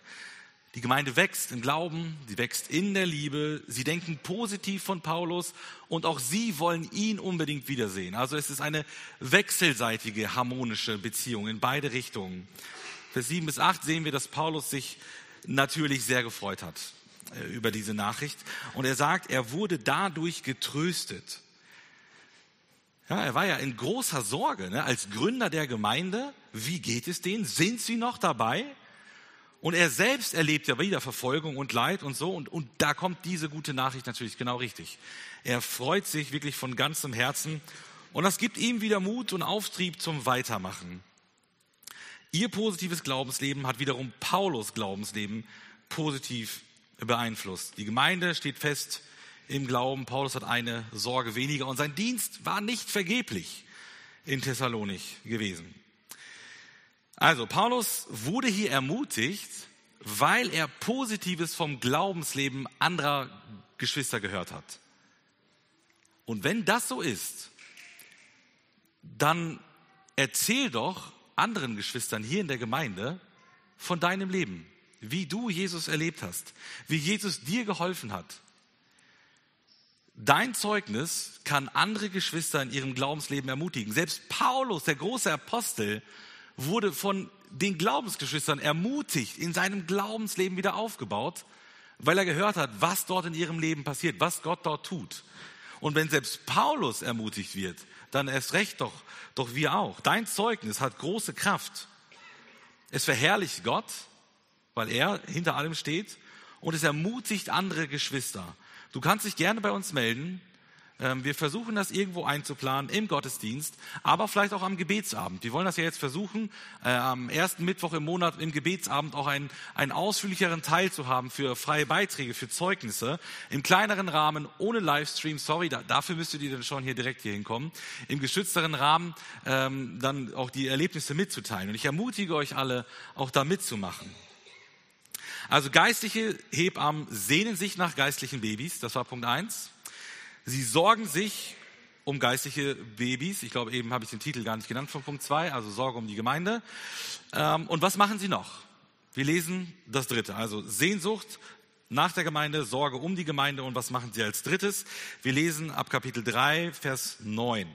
Die Gemeinde wächst im Glauben, sie wächst in der Liebe, sie denken positiv von Paulus und auch sie wollen ihn unbedingt wiedersehen. Also es ist eine wechselseitige, harmonische Beziehung in beide Richtungen. Vers 7 bis 8 sehen wir, dass Paulus sich natürlich sehr gefreut hat äh, über diese Nachricht. Und er sagt, er wurde dadurch getröstet. Ja, er war ja in großer Sorge ne, als Gründer der Gemeinde. Wie geht es denen? Sind sie noch dabei? Und er selbst erlebt ja wieder Verfolgung und Leid und so. Und, und da kommt diese gute Nachricht natürlich genau richtig. Er freut sich wirklich von ganzem Herzen. Und das gibt ihm wieder Mut und Auftrieb zum Weitermachen. Ihr positives Glaubensleben hat wiederum Paulus Glaubensleben positiv beeinflusst. Die Gemeinde steht fest im Glauben. Paulus hat eine Sorge weniger und sein Dienst war nicht vergeblich in Thessalonich gewesen. Also Paulus wurde hier ermutigt, weil er Positives vom Glaubensleben anderer Geschwister gehört hat. Und wenn das so ist, dann erzähl doch anderen Geschwistern hier in der Gemeinde von deinem Leben, wie du Jesus erlebt hast, wie Jesus dir geholfen hat. Dein Zeugnis kann andere Geschwister in ihrem Glaubensleben ermutigen. Selbst Paulus, der große Apostel, wurde von den Glaubensgeschwistern ermutigt, in seinem Glaubensleben wieder aufgebaut, weil er gehört hat, was dort in ihrem Leben passiert, was Gott dort tut. Und wenn selbst Paulus ermutigt wird, dann erst recht doch, doch wir auch. Dein Zeugnis hat große Kraft. Es verherrlicht Gott, weil er hinter allem steht und es ermutigt andere Geschwister. Du kannst dich gerne bei uns melden. Ähm, wir versuchen das irgendwo einzuplanen im Gottesdienst, aber vielleicht auch am Gebetsabend. Wir wollen das ja jetzt versuchen, äh, am ersten Mittwoch im Monat im Gebetsabend auch einen, einen ausführlicheren Teil zu haben für freie Beiträge, für Zeugnisse, im kleineren Rahmen, ohne Livestream. Sorry, da, dafür müsstet ihr dann schon hier direkt hier hinkommen. Im geschützteren Rahmen ähm, dann auch die Erlebnisse mitzuteilen. Und ich ermutige euch alle, auch da mitzumachen. Also geistliche Hebammen sehnen sich nach geistlichen Babys, das war Punkt eins. Sie sorgen sich um geistliche Babys. Ich glaube, eben habe ich den Titel gar nicht genannt von Punkt 2, also Sorge um die Gemeinde. Ähm, und was machen sie noch? Wir lesen das dritte, also Sehnsucht nach der Gemeinde, Sorge um die Gemeinde und was machen sie als drittes? Wir lesen ab Kapitel 3, Vers 9.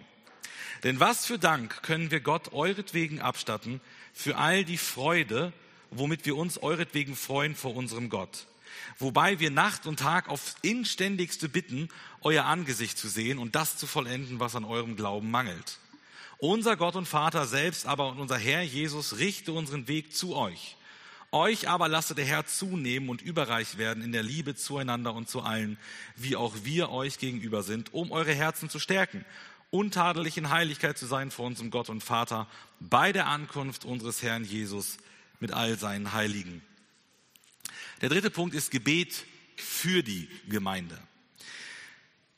Denn was für Dank können wir Gott euretwegen abstatten für all die Freude, womit wir uns euretwegen freuen vor unserem Gott wobei wir Nacht und Tag aufs inständigste bitten, euer Angesicht zu sehen und das zu vollenden, was an eurem Glauben mangelt. Unser Gott und Vater selbst aber und unser Herr Jesus richte unseren Weg zu euch. Euch aber lasse der Herr zunehmen und überreich werden in der Liebe zueinander und zu allen, wie auch wir euch gegenüber sind, um eure Herzen zu stärken, untadelig in Heiligkeit zu sein vor unserem Gott und Vater, bei der Ankunft unseres Herrn Jesus mit all seinen Heiligen. Der dritte Punkt ist Gebet für die Gemeinde.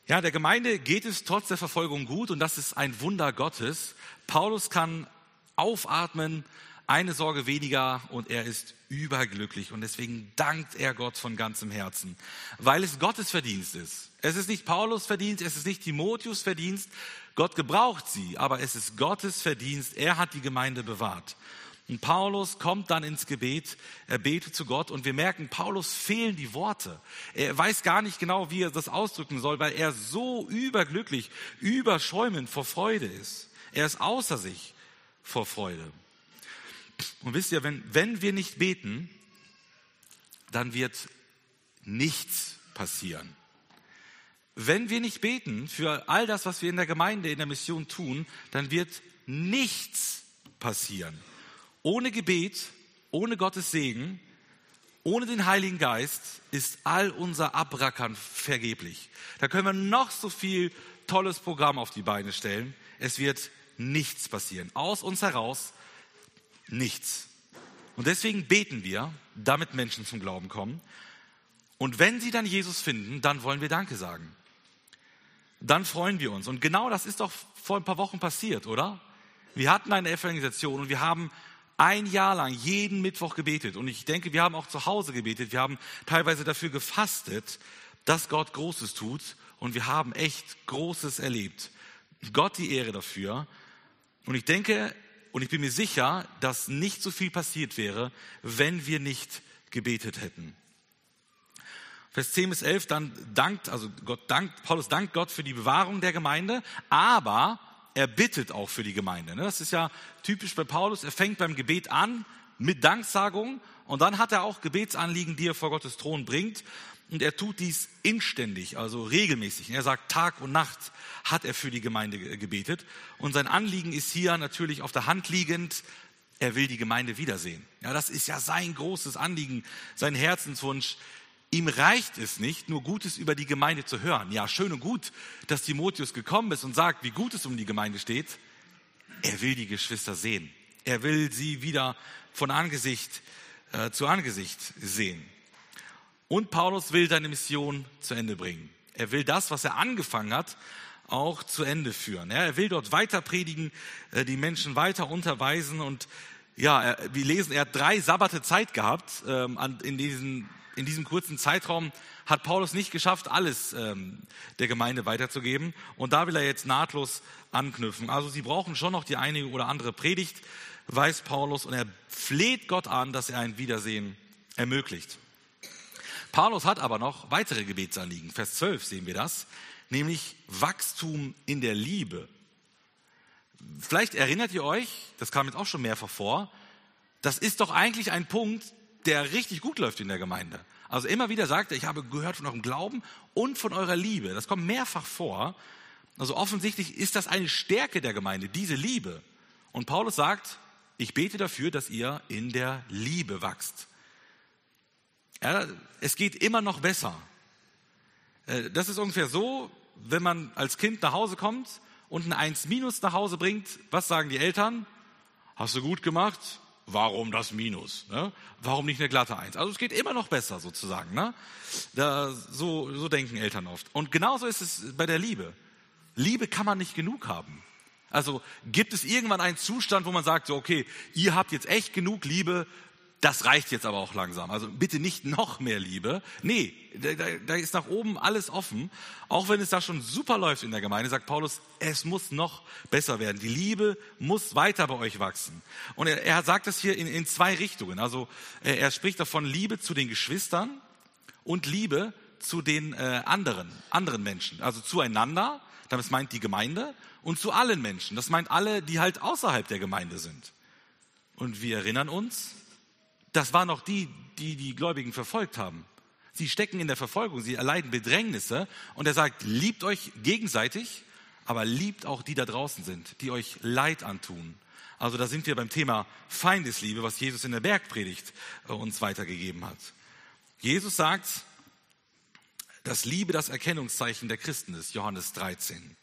Ja, der Gemeinde geht es trotz der Verfolgung gut und das ist ein Wunder Gottes. Paulus kann aufatmen, eine Sorge weniger und er ist überglücklich und deswegen dankt er Gott von ganzem Herzen, weil es Gottes Verdienst ist. Es ist nicht Paulus Verdienst, es ist nicht Timotheus Verdienst. Gott gebraucht sie, aber es ist Gottes Verdienst. Er hat die Gemeinde bewahrt. Und Paulus kommt dann ins Gebet, er betet zu Gott und wir merken, Paulus fehlen die Worte. Er weiß gar nicht genau, wie er das ausdrücken soll, weil er so überglücklich, überschäumend vor Freude ist. Er ist außer sich vor Freude. Und wisst ihr, wenn, wenn wir nicht beten, dann wird nichts passieren. Wenn wir nicht beten für all das, was wir in der Gemeinde, in der Mission tun, dann wird nichts passieren. Ohne Gebet, ohne Gottes Segen, ohne den Heiligen Geist ist all unser Abrackern vergeblich. Da können wir noch so viel tolles Programm auf die Beine stellen. Es wird nichts passieren. Aus uns heraus nichts. Und deswegen beten wir, damit Menschen zum Glauben kommen. Und wenn sie dann Jesus finden, dann wollen wir Danke sagen. Dann freuen wir uns. Und genau das ist doch vor ein paar Wochen passiert, oder? Wir hatten eine Evangelisation und wir haben ein Jahr lang jeden Mittwoch gebetet. Und ich denke, wir haben auch zu Hause gebetet. Wir haben teilweise dafür gefastet, dass Gott Großes tut. Und wir haben echt Großes erlebt. Gott die Ehre dafür. Und ich denke, und ich bin mir sicher, dass nicht so viel passiert wäre, wenn wir nicht gebetet hätten. Vers 10 bis 11, dann dankt, also Gott dankt, Paulus dankt Gott für die Bewahrung der Gemeinde, aber er bittet auch für die Gemeinde. Ne? Das ist ja typisch bei Paulus. Er fängt beim Gebet an mit Danksagung und dann hat er auch Gebetsanliegen, die er vor Gottes Thron bringt. Und er tut dies inständig, also regelmäßig. Er sagt, Tag und Nacht hat er für die Gemeinde gebetet. Und sein Anliegen ist hier natürlich auf der Hand liegend. Er will die Gemeinde wiedersehen. Ja, das ist ja sein großes Anliegen, sein Herzenswunsch, Ihm reicht es nicht, nur Gutes über die Gemeinde zu hören. Ja, schön und gut, dass Timotheus gekommen ist und sagt, wie gut es um die Gemeinde steht. Er will die Geschwister sehen. Er will sie wieder von Angesicht äh, zu Angesicht sehen. Und Paulus will seine Mission zu Ende bringen. Er will das, was er angefangen hat, auch zu Ende führen. Ja, er will dort weiter predigen, äh, die Menschen weiter unterweisen und ja, wir lesen, er hat drei Sabbate Zeit gehabt ähm, an, in diesen in diesem kurzen Zeitraum hat Paulus nicht geschafft, alles ähm, der Gemeinde weiterzugeben. Und da will er jetzt nahtlos anknüpfen. Also sie brauchen schon noch die eine oder andere Predigt, weiß Paulus, und er fleht Gott an, dass er ein Wiedersehen ermöglicht. Paulus hat aber noch weitere Gebetsanliegen. Vers 12 sehen wir das, nämlich Wachstum in der Liebe. Vielleicht erinnert ihr euch, das kam jetzt auch schon mehrfach vor, Das ist doch eigentlich ein Punkt, der richtig gut läuft in der Gemeinde. Also immer wieder sagt er, ich habe gehört von eurem Glauben und von eurer Liebe. Das kommt mehrfach vor. Also offensichtlich ist das eine Stärke der Gemeinde, diese Liebe. Und Paulus sagt, ich bete dafür, dass ihr in der Liebe wachst. Ja, es geht immer noch besser. Äh, das ist ungefähr so, wenn man als Kind nach Hause kommt und ein 1 minus nach Hause bringt, was sagen die Eltern? Hast du gut gemacht? Warum das Minus? Ne? Warum nicht eine glatte Eins? Also es geht immer noch besser sozusagen. Ne? Da, so, so denken Eltern oft. Und genauso ist es bei der Liebe. Liebe kann man nicht genug haben. Also gibt es irgendwann einen Zustand, wo man sagt, so, okay, ihr habt jetzt echt genug Liebe, das reicht jetzt aber auch langsam. Also bitte nicht noch mehr Liebe. Nee, da, da, ist nach oben alles offen. Auch wenn es da schon super läuft in der Gemeinde, sagt Paulus, es muss noch besser werden. Die Liebe muss weiter bei euch wachsen. Und er, er sagt das hier in, in zwei Richtungen. Also er, er, spricht davon Liebe zu den Geschwistern und Liebe zu den äh, anderen, anderen Menschen. Also zueinander, das meint die Gemeinde, und zu allen Menschen. Das meint alle, die halt außerhalb der Gemeinde sind. Und wir erinnern uns, das waren auch die, die die Gläubigen verfolgt haben. Sie stecken in der Verfolgung, sie erleiden Bedrängnisse und er sagt, liebt euch gegenseitig, aber liebt auch die da draußen sind, die euch Leid antun. Also da sind wir beim Thema Feindesliebe, was Jesus in der Bergpredigt äh, uns weitergegeben hat. Jesus sagt, dass Liebe das Erkennungszeichen der Christen ist, Johannes 13.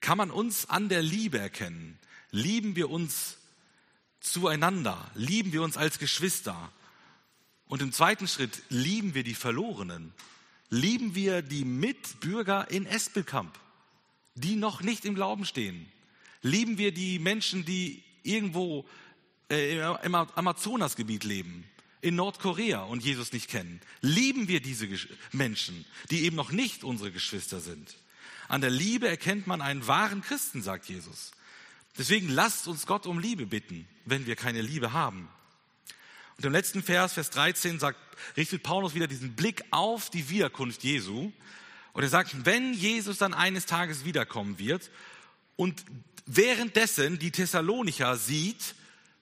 Kann man uns an der Liebe erkennen? Lieben wir uns zueinander, lieben wir uns als Geschwister. Und im zweiten Schritt lieben wir die Verlorenen, lieben wir die Mitbürger in Espelkamp, die noch nicht im Glauben stehen, lieben wir die Menschen, die irgendwo äh, im Amazonasgebiet leben, in Nordkorea und Jesus nicht kennen. Lieben wir diese Menschen, die eben noch nicht unsere Geschwister sind. An der Liebe erkennt man einen wahren Christen, sagt Jesus. Deswegen lasst uns Gott um Liebe bitten, wenn wir keine Liebe haben. Und im letzten Vers, Vers 13, sagt, richtet Paulus wieder diesen Blick auf die Wiederkunft Jesu. Und er sagt, wenn Jesus dann eines Tages wiederkommen wird und währenddessen die Thessalonicher sieht,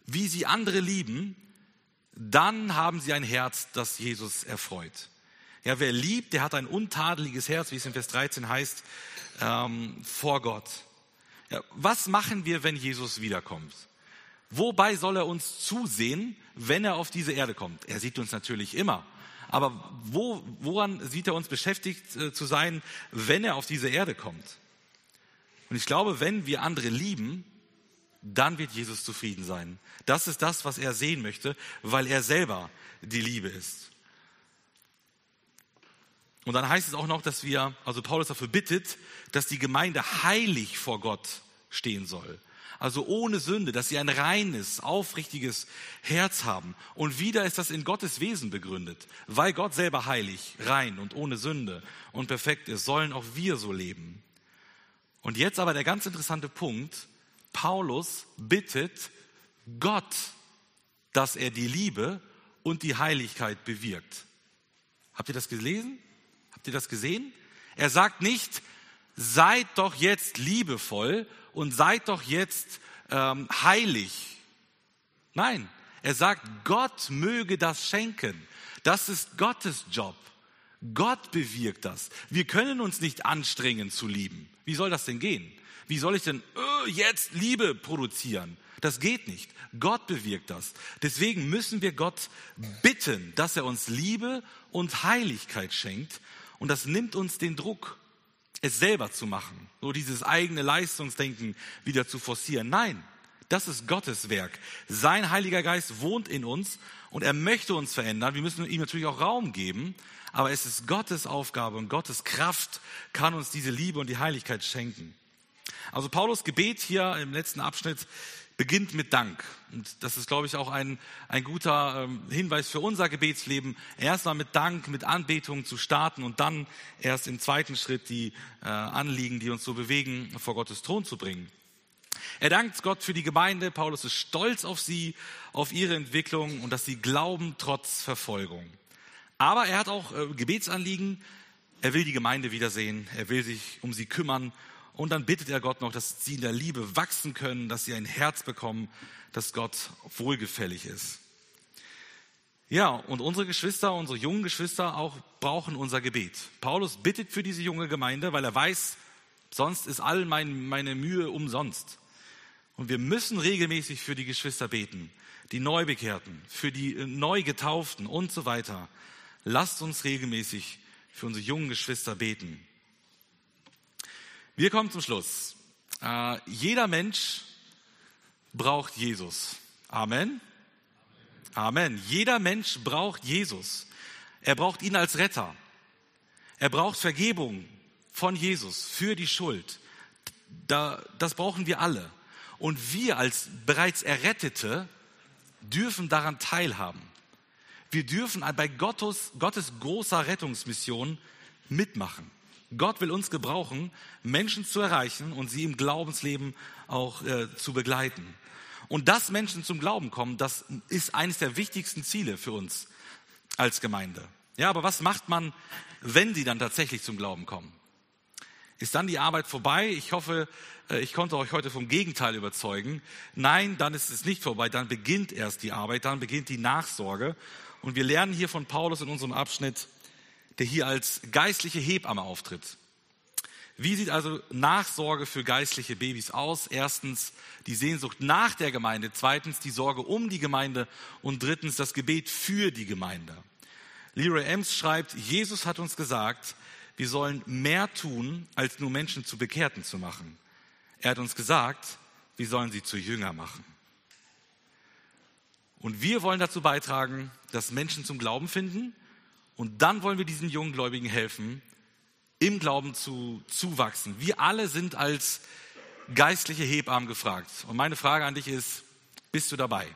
wie sie andere lieben, dann haben sie ein Herz, das Jesus erfreut. Ja, wer liebt, der hat ein untadeliges Herz, wie es in Vers 13 heißt, ähm, vor Gott. Was machen wir, wenn Jesus wiederkommt? Wobei soll er uns zusehen, wenn er auf diese Erde kommt? Er sieht uns natürlich immer. Aber wo, woran sieht er uns beschäftigt äh, zu sein, wenn er auf diese Erde kommt? Und ich glaube, wenn wir andere lieben, dann wird Jesus zufrieden sein. Das ist das, was er sehen möchte, weil er selber die Liebe ist. Und dann heißt es auch noch, dass wir, also Paulus dafür bittet, dass die Gemeinde heilig vor Gott stehen soll. Also ohne Sünde, dass sie ein reines, aufrichtiges Herz haben. Und wieder ist das in Gottes Wesen begründet. Weil Gott selber heilig, rein und ohne Sünde und perfekt ist, sollen auch wir so leben. Und jetzt aber der ganz interessante Punkt. Paulus bittet Gott, dass er die Liebe und die Heiligkeit bewirkt. Habt ihr das gelesen? Habt ihr das gesehen? Er sagt nicht, seid doch jetzt liebevoll und seid doch jetzt ähm, heilig. Nein, er sagt, Gott möge das schenken. Das ist Gottes Job. Gott bewirkt das. Wir können uns nicht anstrengen zu lieben. Wie soll das denn gehen? Wie soll ich denn äh, jetzt Liebe produzieren? Das geht nicht. Gott bewirkt das. Deswegen müssen wir Gott bitten, dass er uns Liebe und Heiligkeit schenkt und das nimmt uns den Druck, es selber zu machen, so dieses eigene Leistungsdenken wieder zu forcieren. Nein, das ist Gottes Werk. Sein Heiliger Geist wohnt in uns und er möchte uns verändern. Wir müssen ihm natürlich auch Raum geben, aber es ist Gottes Aufgabe und Gottes Kraft kann uns diese Liebe und die Heiligkeit schenken. Also Paulus Gebet hier im letzten Abschnitt beginnt mit Dank. Und das ist, glaube ich, auch ein, ein guter ähm, Hinweis für unser Gebetsleben. Erstmal mit Dank, mit Anbetung zu starten und dann erst im zweiten Schritt die äh, Anliegen, die uns so bewegen, vor Gottes Thron zu bringen. Er dankt Gott für die Gemeinde. Paulus ist stolz auf sie, auf ihre Entwicklung und dass sie glauben trotz Verfolgung. Aber er hat auch äh, Gebetsanliegen. Er will die Gemeinde wiedersehen. Er will sich um sie kümmern Und dann bittet er Gott noch, dass sie in der Liebe wachsen können, dass sie ein Herz bekommen, das Gott wohlgefällig ist. Ja, und unsere Geschwister, unsere jungen Geschwister auch brauchen unser Gebet. Paulus bittet für diese junge Gemeinde, weil er weiß, sonst ist all mein, meine Mühe umsonst. Und wir müssen regelmäßig für die Geschwister beten, die Neubekehrten, für die Neugetauften und so weiter. Lasst uns regelmäßig für unsere jungen Geschwister beten. Wir kommen zum Schluss. Äh, jeder Mensch braucht Jesus. Amen. Amen. Jeder Mensch braucht Jesus. Er braucht ihn als Retter. Er braucht Vergebung von Jesus für die Schuld. Da, das brauchen wir alle. Und wir als bereits Errettete dürfen daran teilhaben. Wir dürfen bei Gottes, Gottes großer Rettungsmission mitmachen. Gott will uns gebrauchen, Menschen zu erreichen und sie im Glaubensleben auch äh, zu begleiten. Und dass Menschen zum Glauben kommen, das ist eines der wichtigsten Ziele für uns als Gemeinde. Ja, aber was macht man, wenn sie dann tatsächlich zum Glauben kommen? Ist dann die Arbeit vorbei? Ich hoffe, äh, ich konnte euch heute vom Gegenteil überzeugen. Nein, dann ist es nicht vorbei. Dann beginnt erst die Arbeit, dann beginnt die Nachsorge. Und wir lernen hier von Paulus in unserem Abschnitt, der hier als geistliche Hebamme auftritt. Wie sieht also Nachsorge für geistliche Babys aus? Erstens die Sehnsucht nach der Gemeinde, zweitens die Sorge um die Gemeinde und drittens das Gebet für die Gemeinde. Leroy Ems schreibt, Jesus hat uns gesagt, wir sollen mehr tun, als nur Menschen zu Bekehrten zu machen. Er hat uns gesagt, wir sollen sie zu Jünger machen. Und wir wollen dazu beitragen, dass Menschen zum Glauben finden und dann wollen wir diesen jungen Gläubigen helfen, im Glauben zu, zu wachsen. Wir alle sind als geistliche Hebammen gefragt. Und meine Frage an dich ist, bist du dabei?